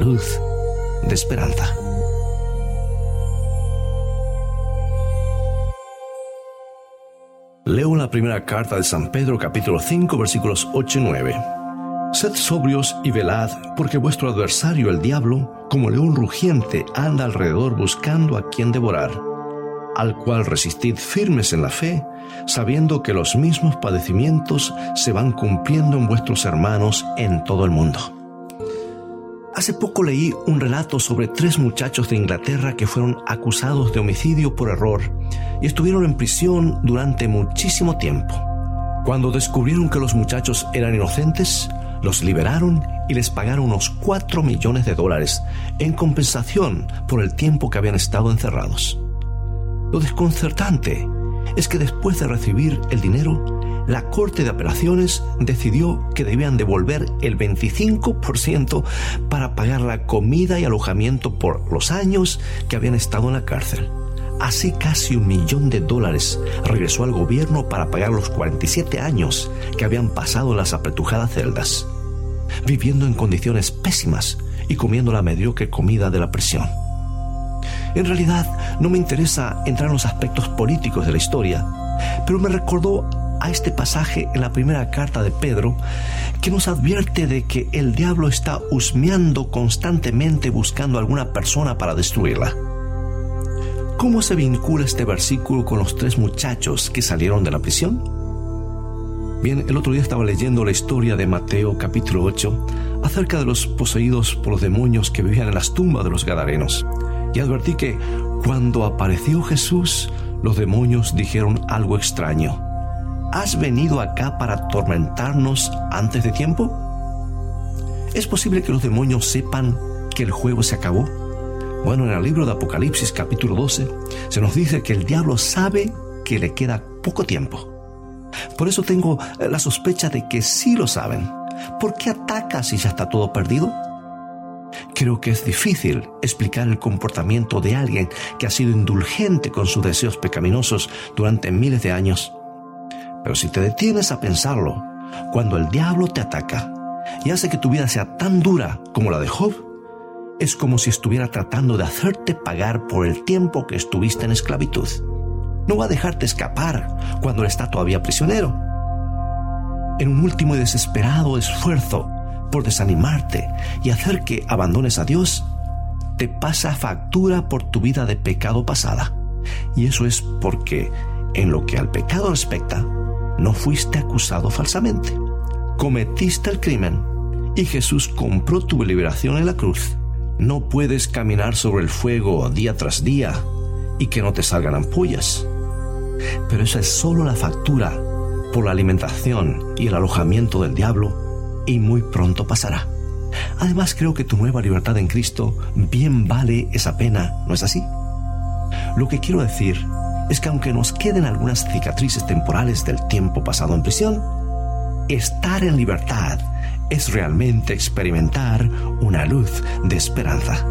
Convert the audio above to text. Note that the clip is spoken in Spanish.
luz de esperanza. Leo la primera carta de San Pedro capítulo 5 versículos 8 y 9. Sed sobrios y velad, porque vuestro adversario el diablo, como león rugiente, anda alrededor buscando a quien devorar, al cual resistid firmes en la fe, sabiendo que los mismos padecimientos se van cumpliendo en vuestros hermanos en todo el mundo. Hace poco leí un relato sobre tres muchachos de Inglaterra que fueron acusados de homicidio por error y estuvieron en prisión durante muchísimo tiempo. Cuando descubrieron que los muchachos eran inocentes, los liberaron y les pagaron unos 4 millones de dólares en compensación por el tiempo que habían estado encerrados. Lo desconcertante es que después de recibir el dinero, la Corte de Apelaciones decidió que debían devolver el 25% para pagar la comida y alojamiento por los años que habían estado en la cárcel. Así casi un millón de dólares regresó al gobierno para pagar los 47 años que habían pasado en las apretujadas celdas, viviendo en condiciones pésimas y comiendo la mediocre comida de la prisión. En realidad, no me interesa entrar en los aspectos políticos de la historia, pero me recordó a este pasaje en la primera carta de Pedro que nos advierte de que el diablo está husmeando constantemente buscando alguna persona para destruirla. ¿Cómo se vincula este versículo con los tres muchachos que salieron de la prisión? Bien, el otro día estaba leyendo la historia de Mateo capítulo 8 acerca de los poseídos por los demonios que vivían en las tumbas de los Gadarenos. Y advertí que cuando apareció Jesús, los demonios dijeron algo extraño. ¿Has venido acá para atormentarnos antes de tiempo? ¿Es posible que los demonios sepan que el juego se acabó? Bueno, en el libro de Apocalipsis capítulo 12 se nos dice que el diablo sabe que le queda poco tiempo. Por eso tengo la sospecha de que sí lo saben. ¿Por qué ataca si ya está todo perdido? Creo que es difícil explicar el comportamiento de alguien que ha sido indulgente con sus deseos pecaminosos durante miles de años pero si te detienes a pensarlo, cuando el diablo te ataca y hace que tu vida sea tan dura como la de Job, es como si estuviera tratando de hacerte pagar por el tiempo que estuviste en esclavitud. No va a dejarte escapar cuando él está todavía prisionero. En un último y desesperado esfuerzo por desanimarte y hacer que abandones a Dios, te pasa factura por tu vida de pecado pasada. Y eso es porque, en lo que al pecado respecta, no fuiste acusado falsamente. Cometiste el crimen y Jesús compró tu liberación en la cruz. No puedes caminar sobre el fuego día tras día y que no te salgan ampollas. Pero esa es solo la factura por la alimentación y el alojamiento del diablo y muy pronto pasará. Además creo que tu nueva libertad en Cristo bien vale esa pena, ¿no es así? Lo que quiero decir es que aunque nos queden algunas cicatrices temporales del tiempo pasado en prisión, estar en libertad es realmente experimentar una luz de esperanza.